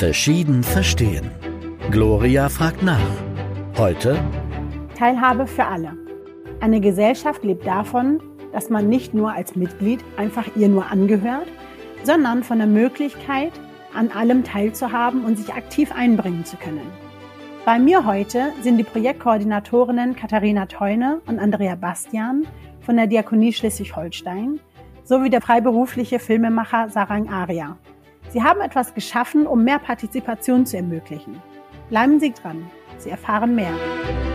Verschieden verstehen. Gloria fragt nach. Heute Teilhabe für alle. Eine Gesellschaft lebt davon, dass man nicht nur als Mitglied einfach ihr nur angehört, sondern von der Möglichkeit, an allem teilzuhaben und sich aktiv einbringen zu können. Bei mir heute sind die Projektkoordinatorinnen Katharina Teune und Andrea Bastian von der Diakonie Schleswig-Holstein sowie der freiberufliche Filmemacher Sarang Aria. Sie haben etwas geschaffen, um mehr Partizipation zu ermöglichen. Bleiben Sie dran, Sie erfahren mehr.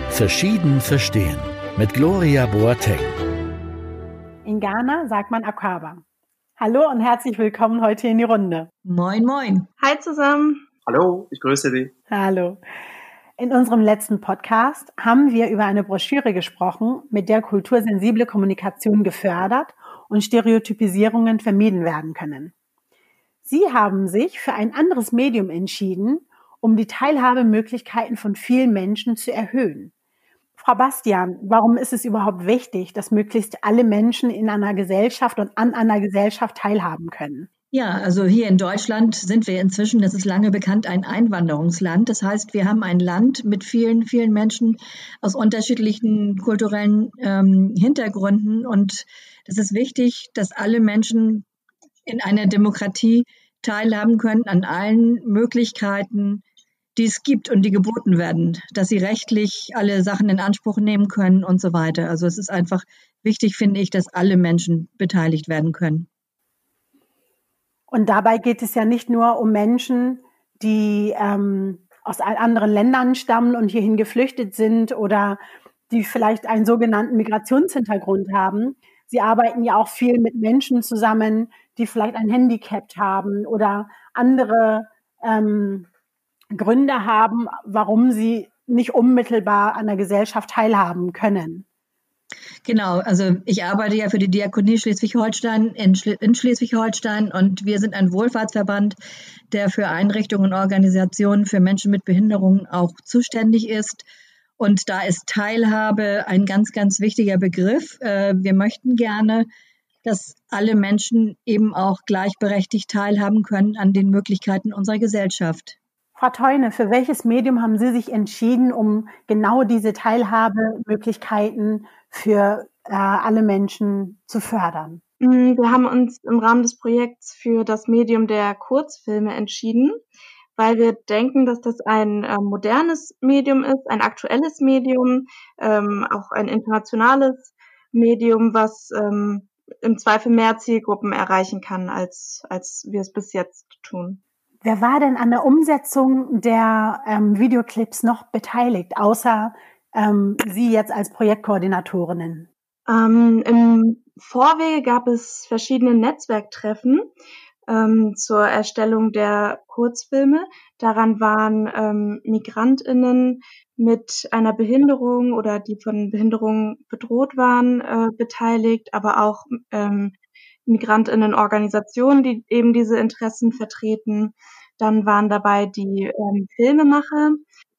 Verschieden verstehen mit Gloria Boateng. In Ghana sagt man Akaba. Hallo und herzlich willkommen heute in die Runde. Moin, moin. Hi zusammen. Hallo, ich grüße Sie. Hallo. In unserem letzten Podcast haben wir über eine Broschüre gesprochen, mit der kultursensible Kommunikation gefördert und Stereotypisierungen vermieden werden können. Sie haben sich für ein anderes Medium entschieden, um die Teilhabemöglichkeiten von vielen Menschen zu erhöhen. Frau Bastian, warum ist es überhaupt wichtig, dass möglichst alle Menschen in einer Gesellschaft und an einer Gesellschaft teilhaben können? Ja, also hier in Deutschland sind wir inzwischen, das ist lange bekannt, ein Einwanderungsland. Das heißt, wir haben ein Land mit vielen, vielen Menschen aus unterschiedlichen kulturellen ähm, Hintergründen. Und es ist wichtig, dass alle Menschen in einer Demokratie teilhaben können an allen Möglichkeiten, die es gibt und die geboten werden, dass sie rechtlich alle Sachen in Anspruch nehmen können und so weiter. Also es ist einfach wichtig, finde ich, dass alle Menschen beteiligt werden können. Und dabei geht es ja nicht nur um Menschen, die ähm, aus anderen Ländern stammen und hierhin geflüchtet sind oder die vielleicht einen sogenannten Migrationshintergrund haben. Sie arbeiten ja auch viel mit Menschen zusammen, die vielleicht ein Handicap haben oder andere ähm, Gründe haben, warum sie nicht unmittelbar an der Gesellschaft teilhaben können. Genau, also ich arbeite ja für die Diakonie Schleswig-Holstein in, Schle in Schleswig-Holstein und wir sind ein Wohlfahrtsverband, der für Einrichtungen und Organisationen für Menschen mit Behinderungen auch zuständig ist. Und da ist Teilhabe ein ganz, ganz wichtiger Begriff. Äh, wir möchten gerne, dass alle Menschen eben auch gleichberechtigt teilhaben können an den Möglichkeiten unserer Gesellschaft. Frau Teune, für welches Medium haben Sie sich entschieden, um genau diese Teilhabemöglichkeiten für äh, alle Menschen zu fördern? Mm, wir haben uns im Rahmen des Projekts für das Medium der Kurzfilme entschieden, weil wir denken, dass das ein äh, modernes Medium ist, ein aktuelles Medium, ähm, auch ein internationales Medium, was ähm, im Zweifel mehr Zielgruppen erreichen kann, als, als wir es bis jetzt tun. Wer war denn an der Umsetzung der ähm, Videoclips noch beteiligt, außer ähm, Sie jetzt als Projektkoordinatorinnen? Ähm, Im Vorwege gab es verschiedene Netzwerktreffen ähm, zur Erstellung der Kurzfilme. Daran waren ähm, Migrantinnen mit einer Behinderung oder die von Behinderung bedroht waren äh, beteiligt, aber auch ähm, Migrantinnenorganisationen, die eben diese Interessen vertreten. Dann waren dabei die ähm, Filmemacher,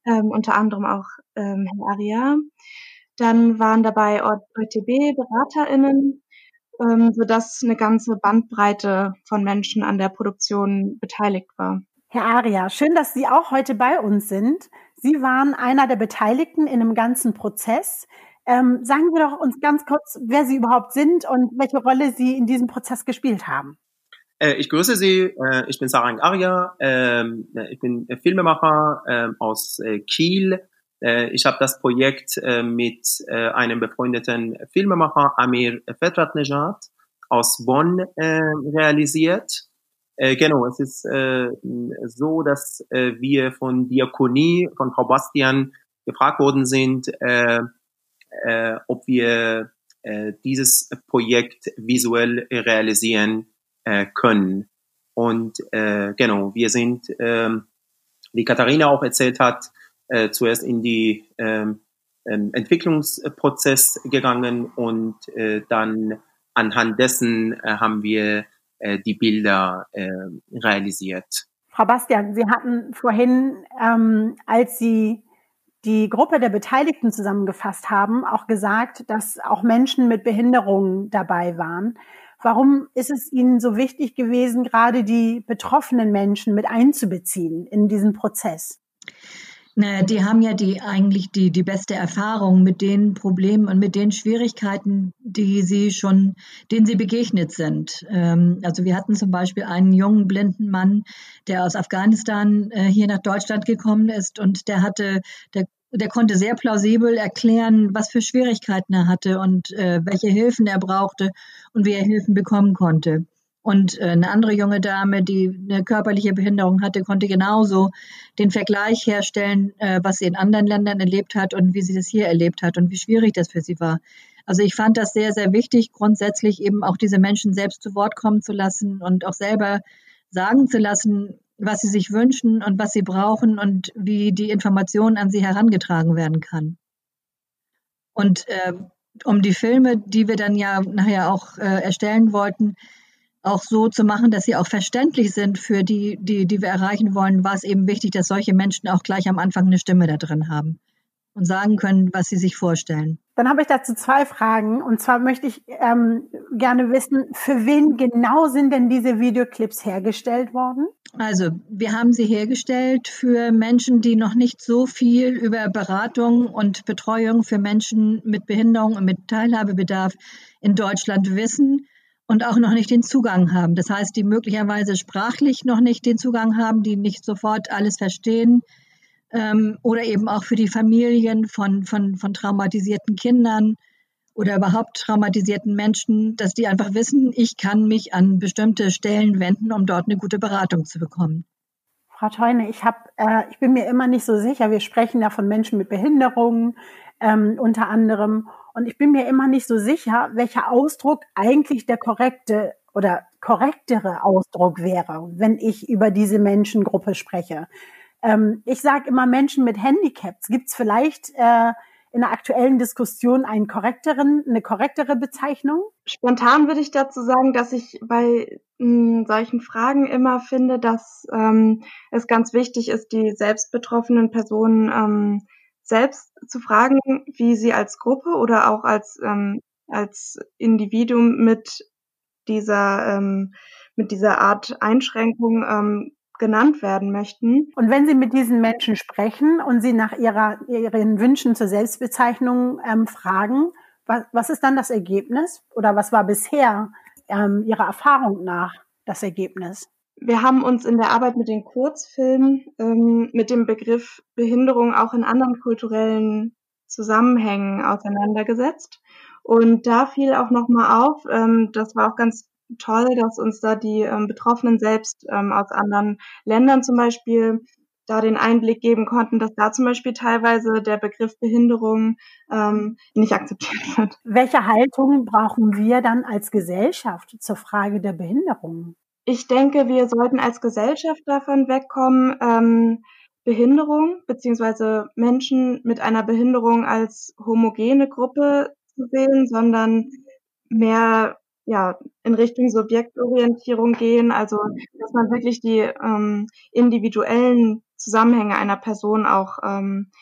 ähm, unter anderem auch ähm, Herr Aria. Dann waren dabei OTB-BeraterInnen, ähm, sodass eine ganze Bandbreite von Menschen an der Produktion beteiligt war. Herr Aria, schön, dass Sie auch heute bei uns sind. Sie waren einer der Beteiligten in dem ganzen Prozess. Ähm, sagen Sie doch uns ganz kurz, wer Sie überhaupt sind und welche Rolle Sie in diesem Prozess gespielt haben. Äh, ich grüße Sie, äh, ich bin Sarang Arya, ähm, äh, ich bin Filmemacher ähm, aus Kiel. Ich habe das Projekt mit einem befreundeten Filmemacher Amir Fetratnejad aus Bonn realisiert. genau, es ist so, dass wir von Diakonie, von Frau Bastian gefragt worden sind, ob wir dieses Projekt visuell realisieren äh, können. Und äh, genau, wir sind, ähm, wie Katharina auch erzählt hat, äh, zuerst in die ähm, ähm, Entwicklungsprozess gegangen und äh, dann anhand dessen äh, haben wir äh, die Bilder äh, realisiert. Frau Bastian, Sie hatten vorhin, ähm, als Sie die Gruppe der Beteiligten zusammengefasst haben, auch gesagt, dass auch Menschen mit Behinderungen dabei waren. Warum ist es Ihnen so wichtig gewesen, gerade die betroffenen Menschen mit einzubeziehen in diesen Prozess? Naja, die haben ja die eigentlich die, die beste Erfahrung mit den Problemen und mit den Schwierigkeiten, die sie schon, denen sie begegnet sind. Ähm, also wir hatten zum Beispiel einen jungen blinden Mann, der aus Afghanistan äh, hier nach Deutschland gekommen ist und der hatte, der der konnte sehr plausibel erklären, was für Schwierigkeiten er hatte und äh, welche Hilfen er brauchte und wie er Hilfen bekommen konnte. Und äh, eine andere junge Dame, die eine körperliche Behinderung hatte, konnte genauso den Vergleich herstellen, äh, was sie in anderen Ländern erlebt hat und wie sie das hier erlebt hat und wie schwierig das für sie war. Also ich fand das sehr, sehr wichtig, grundsätzlich eben auch diese Menschen selbst zu Wort kommen zu lassen und auch selber sagen zu lassen, was sie sich wünschen und was sie brauchen und wie die Information an sie herangetragen werden kann. Und äh, um die Filme, die wir dann ja nachher auch äh, erstellen wollten, auch so zu machen, dass sie auch verständlich sind für die, die, die wir erreichen wollen, war es eben wichtig, dass solche Menschen auch gleich am Anfang eine Stimme da drin haben und sagen können, was sie sich vorstellen. Dann habe ich dazu zwei Fragen. Und zwar möchte ich ähm, gerne wissen, für wen genau sind denn diese Videoclips hergestellt worden? Also, wir haben sie hergestellt für Menschen, die noch nicht so viel über Beratung und Betreuung für Menschen mit Behinderung und mit Teilhabebedarf in Deutschland wissen und auch noch nicht den Zugang haben. Das heißt, die möglicherweise sprachlich noch nicht den Zugang haben, die nicht sofort alles verstehen, ähm, oder eben auch für die Familien von, von, von traumatisierten Kindern oder überhaupt traumatisierten Menschen, dass die einfach wissen, ich kann mich an bestimmte Stellen wenden, um dort eine gute Beratung zu bekommen. Frau Teune, ich hab, äh, ich bin mir immer nicht so sicher. Wir sprechen ja von Menschen mit Behinderungen ähm, unter anderem, und ich bin mir immer nicht so sicher, welcher Ausdruck eigentlich der korrekte oder korrektere Ausdruck wäre, wenn ich über diese Menschengruppe spreche. Ähm, ich sage immer Menschen mit Handicaps. Gibt es vielleicht äh, in der aktuellen Diskussion einen korrekteren, eine korrektere Bezeichnung? Spontan würde ich dazu sagen, dass ich bei mh, hm, solchen Fragen immer finde, dass ähm, es ganz wichtig ist, die selbst betroffenen Personen ähm, selbst zu fragen, wie sie als Gruppe oder auch als, ähm, als Individuum mit dieser, ähm, mit dieser Art Einschränkung ähm, genannt werden möchten. Und wenn Sie mit diesen Menschen sprechen und Sie nach ihrer, ihren Wünschen zur Selbstbezeichnung ähm, fragen, was, was ist dann das Ergebnis oder was war bisher ähm, Ihrer Erfahrung nach das Ergebnis? Wir haben uns in der Arbeit mit den Kurzfilmen ähm, mit dem Begriff Behinderung auch in anderen kulturellen Zusammenhängen auseinandergesetzt. Und da fiel auch nochmal auf, ähm, das war auch ganz toll, dass uns da die ähm, Betroffenen selbst ähm, aus anderen Ländern zum Beispiel da den Einblick geben konnten, dass da zum Beispiel teilweise der Begriff Behinderung ähm, nicht akzeptiert wird. Welche Haltung brauchen wir dann als Gesellschaft zur Frage der Behinderung? Ich denke, wir sollten als Gesellschaft davon wegkommen, ähm, Behinderung beziehungsweise Menschen mit einer Behinderung als homogene Gruppe zu sehen, sondern mehr ja, in Richtung Subjektorientierung gehen, also dass man wirklich die ähm, individuellen Zusammenhänge einer Person auch ähm,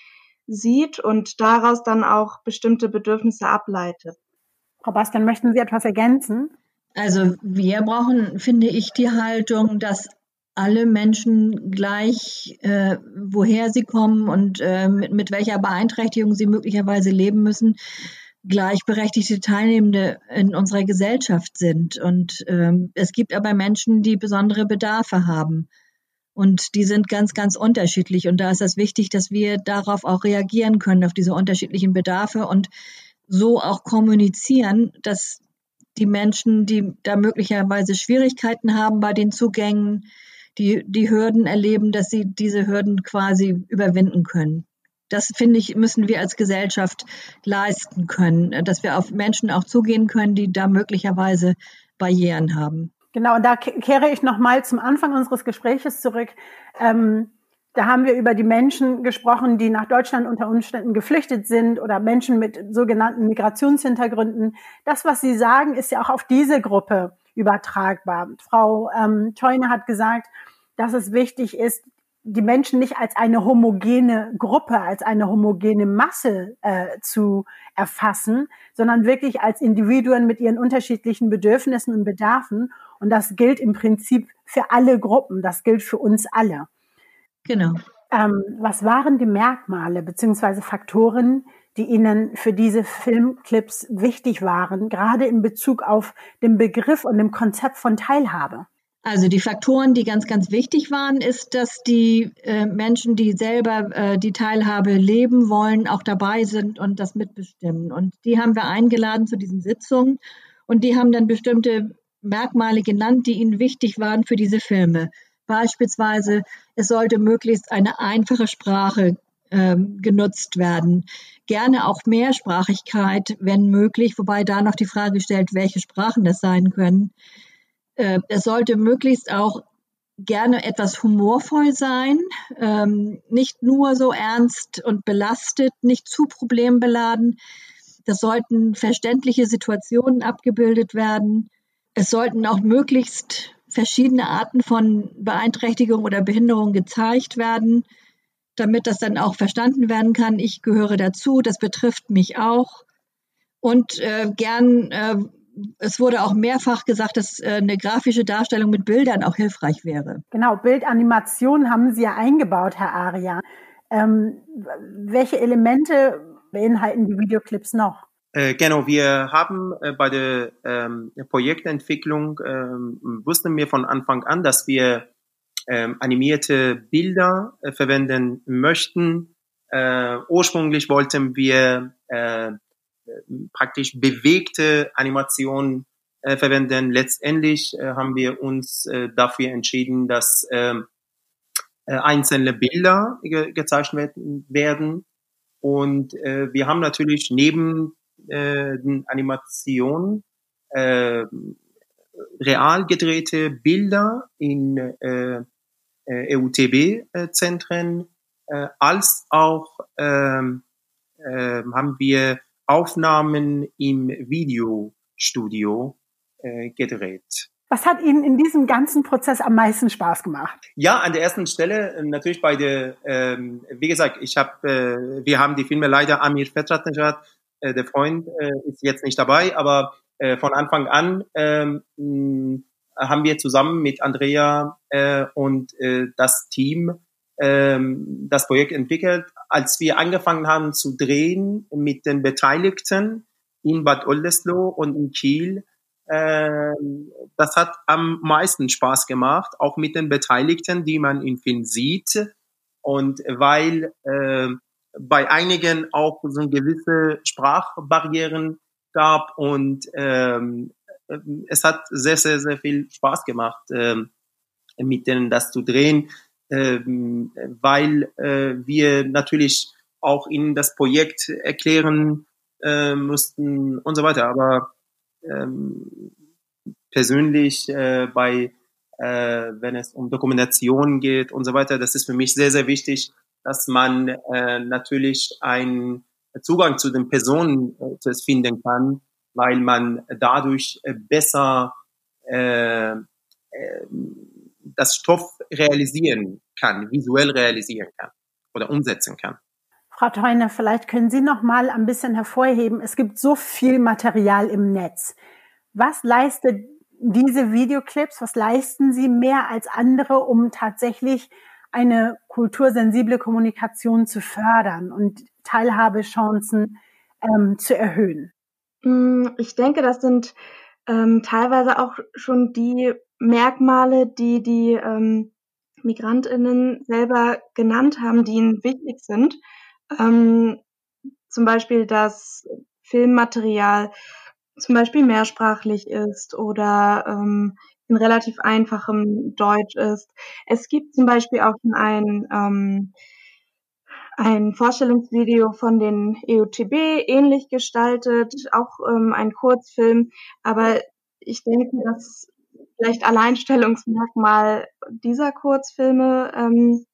sieht und daraus dann auch bestimmte Bedürfnisse ableitet. Frau Bastian, möchten Sie etwas ergänzen? Also wir brauchen, finde ich, die Haltung, dass alle Menschen gleich, äh, woher sie kommen und äh, mit, mit welcher Beeinträchtigung sie möglicherweise leben müssen, gleichberechtigte Teilnehmende in unserer Gesellschaft sind. Und ähm, es gibt aber Menschen, die besondere Bedarfe haben. Und die sind ganz, ganz unterschiedlich. Und da ist es wichtig, dass wir darauf auch reagieren können, auf diese unterschiedlichen Bedarfe und so auch kommunizieren, dass die Menschen, die da möglicherweise Schwierigkeiten haben bei den Zugängen, die, die Hürden erleben, dass sie diese Hürden quasi überwinden können das finde ich, müssen wir als Gesellschaft leisten können, dass wir auf Menschen auch zugehen können, die da möglicherweise Barrieren haben. Genau, und da kehre ich nochmal zum Anfang unseres Gespräches zurück. Ähm, da haben wir über die Menschen gesprochen, die nach Deutschland unter Umständen geflüchtet sind oder Menschen mit sogenannten Migrationshintergründen. Das, was Sie sagen, ist ja auch auf diese Gruppe übertragbar. Frau ähm, Teune hat gesagt, dass es wichtig ist, die Menschen nicht als eine homogene Gruppe, als eine homogene Masse äh, zu erfassen, sondern wirklich als Individuen mit ihren unterschiedlichen Bedürfnissen und Bedarfen. Und das gilt im Prinzip für alle Gruppen, das gilt für uns alle. Genau. Ähm, was waren die Merkmale beziehungsweise Faktoren, die Ihnen für diese Filmclips wichtig waren, gerade in Bezug auf den Begriff und dem Konzept von Teilhabe? Also die Faktoren, die ganz, ganz wichtig waren, ist, dass die äh, Menschen, die selber äh, die Teilhabe leben wollen, auch dabei sind und das mitbestimmen. Und die haben wir eingeladen zu diesen Sitzungen und die haben dann bestimmte Merkmale genannt, die ihnen wichtig waren für diese Filme. Beispielsweise, es sollte möglichst eine einfache Sprache ähm, genutzt werden. Gerne auch Mehrsprachigkeit, wenn möglich, wobei da noch die Frage stellt, welche Sprachen das sein können. Äh, es sollte möglichst auch gerne etwas humorvoll sein, ähm, nicht nur so ernst und belastet, nicht zu problembeladen. Das sollten verständliche Situationen abgebildet werden. Es sollten auch möglichst verschiedene Arten von Beeinträchtigung oder Behinderung gezeigt werden, damit das dann auch verstanden werden kann. Ich gehöre dazu, das betrifft mich auch. Und äh, gern äh, es wurde auch mehrfach gesagt, dass äh, eine grafische Darstellung mit Bildern auch hilfreich wäre. Genau, Bildanimation haben Sie ja eingebaut, Herr Aria. Ähm, welche Elemente beinhalten die Videoclips noch? Äh, genau, wir haben äh, bei der ähm, Projektentwicklung ähm, wussten wir von Anfang an, dass wir ähm, animierte Bilder äh, verwenden möchten. Äh, ursprünglich wollten wir äh, praktisch bewegte Animationen äh, verwenden. Letztendlich äh, haben wir uns äh, dafür entschieden, dass ähm, äh, einzelne Bilder ge gezeichnet werden. Und äh, wir haben natürlich neben äh, Animationen äh, real gedrehte Bilder in äh, äh, EUTB-Zentren, äh, als auch ähm, äh, haben wir Aufnahmen im Videostudio äh, gedreht. Was hat Ihnen in diesem ganzen Prozess am meisten Spaß gemacht? Ja, an der ersten Stelle äh, natürlich bei der, ähm, wie gesagt, ich habe, äh, wir haben die Filme leider Amir Fetratnejad, äh, der Freund, äh, ist jetzt nicht dabei, aber äh, von Anfang an ähm, haben wir zusammen mit Andrea äh, und äh, das Team ähm, das Projekt entwickelt, als wir angefangen haben zu drehen mit den Beteiligten in Bad Oldesloe und in Kiel. Äh, das hat am meisten Spaß gemacht, auch mit den Beteiligten, die man im Film sieht. Und weil äh, bei einigen auch so gewisse Sprachbarrieren gab und ähm, es hat sehr, sehr, sehr viel Spaß gemacht, äh, mit denen das zu drehen ähm, weil äh, wir natürlich auch ihnen das Projekt erklären äh, mussten und so weiter. Aber ähm, persönlich äh, bei, äh, wenn es um Dokumentation geht und so weiter, das ist für mich sehr, sehr wichtig, dass man äh, natürlich einen Zugang zu den Personen äh, finden kann, weil man dadurch äh, besser äh, äh, das Stoff realisieren kann, visuell realisieren kann oder umsetzen kann. Frau Theuner, vielleicht können Sie noch mal ein bisschen hervorheben. Es gibt so viel Material im Netz. Was leistet diese Videoclips, was leisten sie mehr als andere, um tatsächlich eine kultursensible Kommunikation zu fördern und Teilhabechancen ähm, zu erhöhen? Mm, ich denke, das sind ähm, teilweise auch schon die Merkmale, die die ähm, Migrantinnen selber genannt haben, die ihnen wichtig sind. Ähm, zum Beispiel, dass Filmmaterial zum Beispiel mehrsprachlich ist oder ähm, in relativ einfachem Deutsch ist. Es gibt zum Beispiel auch ein, ähm, ein Vorstellungsvideo von den EUTB, ähnlich gestaltet, auch ähm, ein Kurzfilm, aber ich denke, dass vielleicht Alleinstellungsmerkmal dieser Kurzfilme ähm,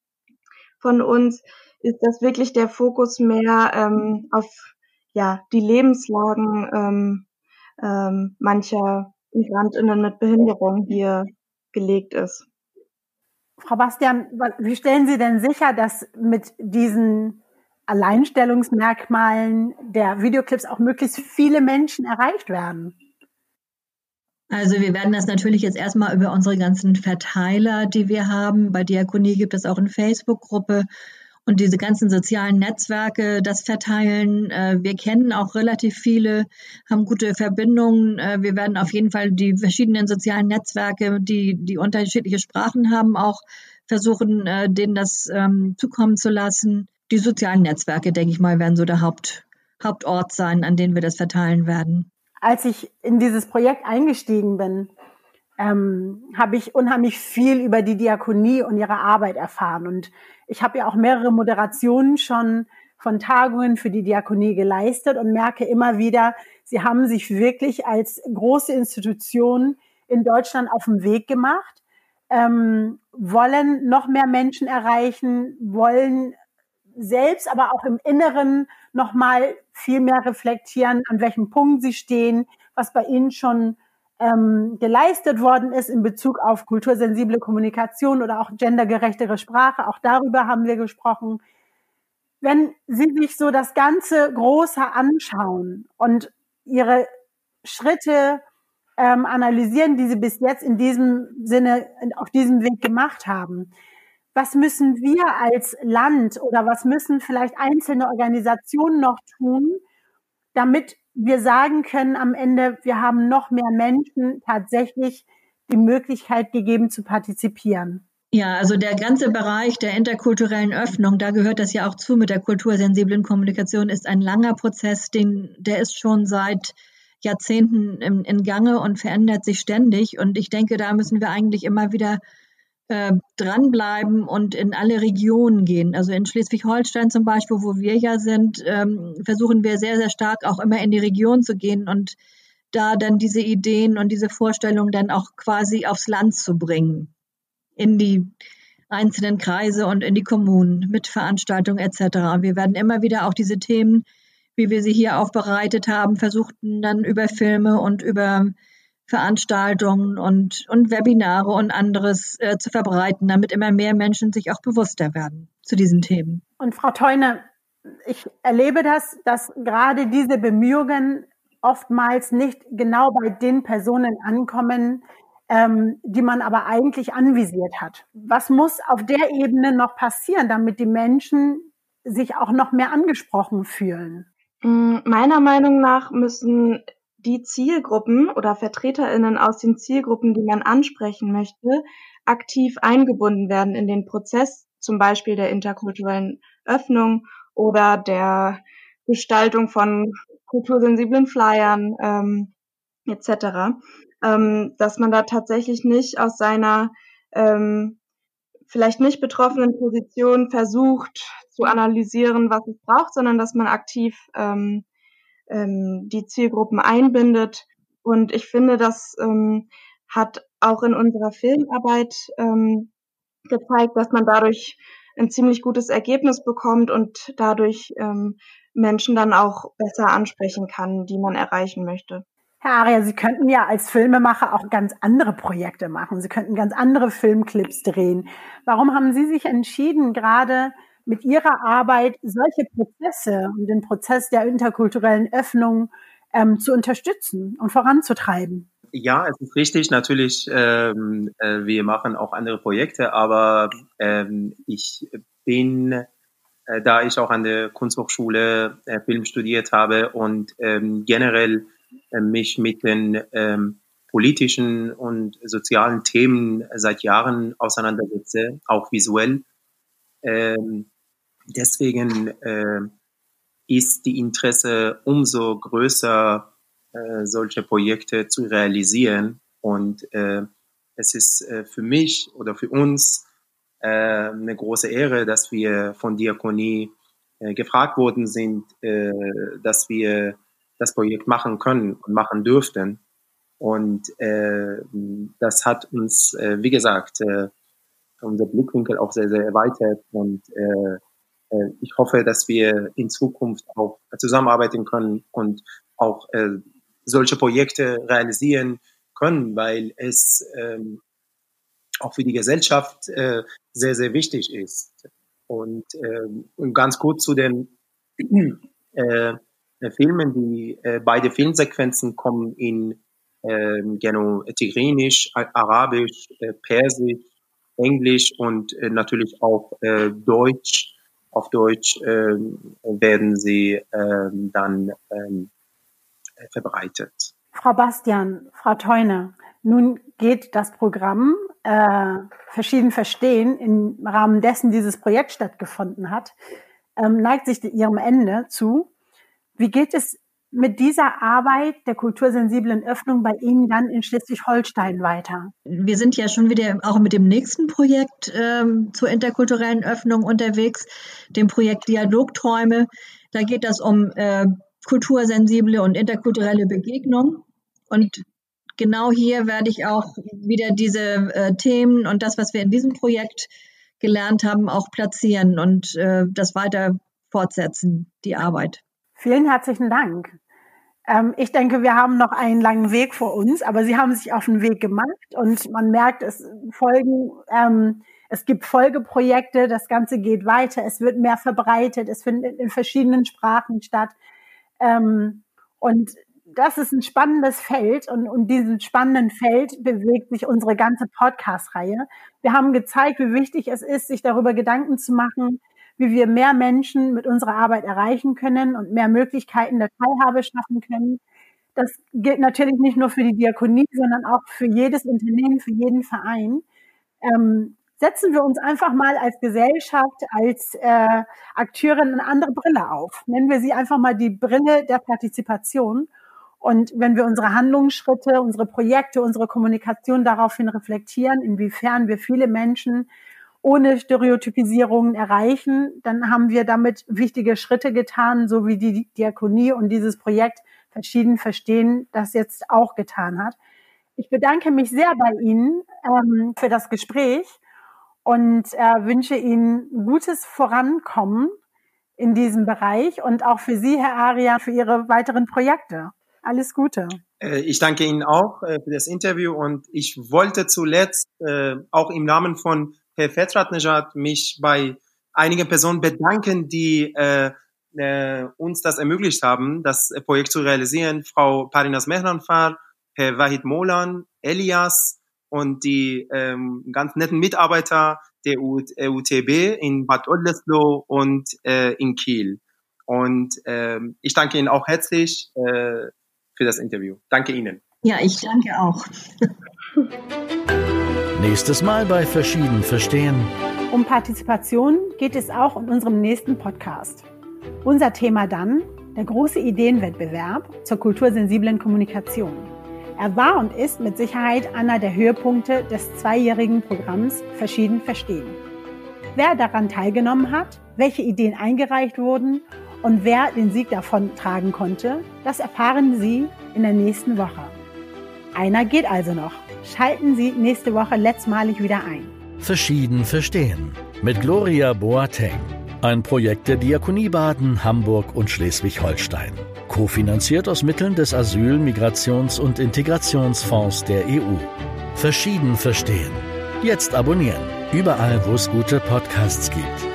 von uns ist, dass wirklich der Fokus mehr ähm, auf ja die Lebenslagen ähm, ähm, mancher Migrantinnen mit Behinderung hier gelegt ist. Frau Bastian, wie stellen Sie denn sicher, dass mit diesen Alleinstellungsmerkmalen der Videoclips auch möglichst viele Menschen erreicht werden? Also wir werden das natürlich jetzt erstmal über unsere ganzen Verteiler, die wir haben. Bei Diakonie gibt es auch eine Facebook-Gruppe und diese ganzen sozialen Netzwerke, das verteilen. Äh, wir kennen auch relativ viele, haben gute Verbindungen. Äh, wir werden auf jeden Fall die verschiedenen sozialen Netzwerke, die, die unterschiedliche Sprachen haben, auch versuchen, äh, denen das ähm, zukommen zu lassen. Die sozialen Netzwerke, denke ich mal, werden so der Haupt, Hauptort sein, an den wir das verteilen werden als ich in dieses Projekt eingestiegen bin, ähm, habe ich unheimlich viel über die Diakonie und ihre Arbeit erfahren. Und ich habe ja auch mehrere Moderationen schon von Tagungen für die Diakonie geleistet und merke immer wieder, sie haben sich wirklich als große Institution in Deutschland auf den Weg gemacht, ähm, wollen noch mehr Menschen erreichen, wollen selbst, aber auch im Inneren nochmal viel mehr reflektieren, an welchem Punkt sie stehen, was bei ihnen schon ähm, geleistet worden ist in Bezug auf kultursensible Kommunikation oder auch gendergerechtere Sprache. Auch darüber haben wir gesprochen. Wenn Sie sich so das ganze Große anschauen und Ihre Schritte ähm, analysieren, die Sie bis jetzt in diesem Sinne, auf diesem Weg gemacht haben, was müssen wir als Land oder was müssen vielleicht einzelne Organisationen noch tun, damit wir sagen können am Ende, wir haben noch mehr Menschen tatsächlich die Möglichkeit gegeben zu partizipieren. Ja, also der ganze Bereich der interkulturellen Öffnung, da gehört das ja auch zu mit der kultursensiblen Kommunikation, ist ein langer Prozess, den, der ist schon seit Jahrzehnten in, in Gange und verändert sich ständig. Und ich denke, da müssen wir eigentlich immer wieder äh, dranbleiben und in alle Regionen gehen. Also in Schleswig-Holstein zum Beispiel, wo wir ja sind, ähm, versuchen wir sehr, sehr stark auch immer in die Region zu gehen und da dann diese Ideen und diese Vorstellungen dann auch quasi aufs Land zu bringen, in die einzelnen Kreise und in die Kommunen mit Veranstaltungen etc. Wir werden immer wieder auch diese Themen, wie wir sie hier aufbereitet haben, versuchten dann über Filme und über Veranstaltungen und, und Webinare und anderes äh, zu verbreiten, damit immer mehr Menschen sich auch bewusster werden zu diesen Themen. Und Frau Teune, ich erlebe das, dass gerade diese Bemühungen oftmals nicht genau bei den Personen ankommen, ähm, die man aber eigentlich anvisiert hat. Was muss auf der Ebene noch passieren, damit die Menschen sich auch noch mehr angesprochen fühlen? Mm, meiner Meinung nach müssen die Zielgruppen oder VertreterInnen aus den Zielgruppen, die man ansprechen möchte, aktiv eingebunden werden in den Prozess, zum Beispiel der interkulturellen Öffnung oder der Gestaltung von kultursensiblen Flyern ähm, etc., ähm, dass man da tatsächlich nicht aus seiner ähm, vielleicht nicht betroffenen Position versucht zu analysieren, was es braucht, sondern dass man aktiv ähm, ähm, die Zielgruppen einbindet. Und ich finde, das ähm, hat auch in unserer Filmarbeit ähm, gezeigt, dass man dadurch ein ziemlich gutes Ergebnis bekommt und dadurch ähm, Menschen dann auch besser ansprechen kann, die man erreichen möchte. Herr Aria, Sie könnten ja als Filmemacher auch ganz andere Projekte machen. Sie könnten ganz andere Filmclips drehen. Warum haben Sie sich entschieden, gerade mit ihrer Arbeit solche Prozesse und den Prozess der interkulturellen Öffnung ähm, zu unterstützen und voranzutreiben. Ja, es ist richtig. Natürlich, ähm, äh, wir machen auch andere Projekte, aber ähm, ich bin, äh, da ich auch an der Kunsthochschule äh, Film studiert habe und ähm, generell äh, mich mit den ähm, politischen und sozialen Themen seit Jahren auseinandersetze, auch visuell, ähm, deswegen äh, ist die Interesse umso größer, äh, solche Projekte zu realisieren. Und äh, es ist äh, für mich oder für uns äh, eine große Ehre, dass wir von Diakonie äh, gefragt worden sind, äh, dass wir das Projekt machen können und machen dürften. Und äh, das hat uns, äh, wie gesagt, äh, unser Blickwinkel auch sehr, sehr erweitert und äh, ich hoffe, dass wir in Zukunft auch zusammenarbeiten können und auch äh, solche Projekte realisieren können, weil es ähm, auch für die Gesellschaft äh, sehr, sehr wichtig ist. Und, äh, und ganz kurz zu den äh, Filmen, die äh, beide Filmsequenzen kommen in äh, genau Tigrienisch, Arabisch, äh, Persisch, Englisch und äh, natürlich auch äh, Deutsch. Auf Deutsch äh, werden sie äh, dann äh, verbreitet. Frau Bastian, Frau Theuner, nun geht das Programm äh, Verschieden Verstehen im Rahmen dessen dieses Projekt stattgefunden hat, ähm, neigt sich ihrem Ende zu. Wie geht es mit dieser Arbeit der kultursensiblen Öffnung bei Ihnen dann in Schleswig-Holstein weiter? Wir sind ja schon wieder auch mit dem nächsten Projekt ähm, zur interkulturellen Öffnung unterwegs, dem Projekt Dialogträume. Da geht es um äh, kultursensible und interkulturelle Begegnung. Und genau hier werde ich auch wieder diese äh, Themen und das, was wir in diesem Projekt gelernt haben, auch platzieren und äh, das weiter fortsetzen, die Arbeit. Vielen herzlichen Dank. Ähm, ich denke, wir haben noch einen langen Weg vor uns, aber Sie haben sich auf den Weg gemacht und man merkt, es folgen, ähm, es gibt Folgeprojekte, das Ganze geht weiter, es wird mehr verbreitet, es findet in verschiedenen Sprachen statt. Ähm, und das ist ein spannendes Feld und, und diesem spannenden Feld bewegt sich unsere ganze Podcast-Reihe. Wir haben gezeigt, wie wichtig es ist, sich darüber Gedanken zu machen, wie wir mehr Menschen mit unserer Arbeit erreichen können und mehr Möglichkeiten der Teilhabe schaffen können. Das gilt natürlich nicht nur für die Diakonie, sondern auch für jedes Unternehmen, für jeden Verein. Ähm, setzen wir uns einfach mal als Gesellschaft, als äh, Akteurin eine andere Brille auf. Nennen wir sie einfach mal die Brille der Partizipation. Und wenn wir unsere Handlungsschritte, unsere Projekte, unsere Kommunikation daraufhin reflektieren, inwiefern wir viele Menschen ohne Stereotypisierungen erreichen, dann haben wir damit wichtige Schritte getan, so wie die Diakonie und dieses Projekt verschieden verstehen, das jetzt auch getan hat. Ich bedanke mich sehr bei Ihnen ähm, für das Gespräch und äh, wünsche Ihnen gutes Vorankommen in diesem Bereich und auch für Sie, Herr Aria, für Ihre weiteren Projekte. Alles Gute. Äh, ich danke Ihnen auch äh, für das Interview und ich wollte zuletzt äh, auch im Namen von Herr Fetrat mich bei einigen Personen bedanken, die äh, äh, uns das ermöglicht haben, das Projekt zu realisieren. Frau Parinas Mehranfar, Herr Wahid Molan, Elias und die ähm, ganz netten Mitarbeiter der UTB in Bad Oldesloe und äh, in Kiel. Und ähm, ich danke Ihnen auch herzlich äh, für das Interview. Danke Ihnen. Ja, ich danke auch. Nächstes Mal bei Verschieden Verstehen. Um Partizipation geht es auch in unserem nächsten Podcast. Unser Thema dann der große Ideenwettbewerb zur kultursensiblen Kommunikation. Er war und ist mit Sicherheit einer der Höhepunkte des zweijährigen Programms Verschieden Verstehen. Wer daran teilgenommen hat, welche Ideen eingereicht wurden und wer den Sieg davon tragen konnte, das erfahren Sie in der nächsten Woche. Einer geht also noch. Schalten Sie nächste Woche letztmalig wieder ein. Verschieden verstehen. Mit Gloria Boateng. Ein Projekt der Diakonie Baden, Hamburg und Schleswig-Holstein. Kofinanziert aus Mitteln des Asyl-, Migrations- und Integrationsfonds der EU. Verschieden verstehen. Jetzt abonnieren. Überall, wo es gute Podcasts gibt.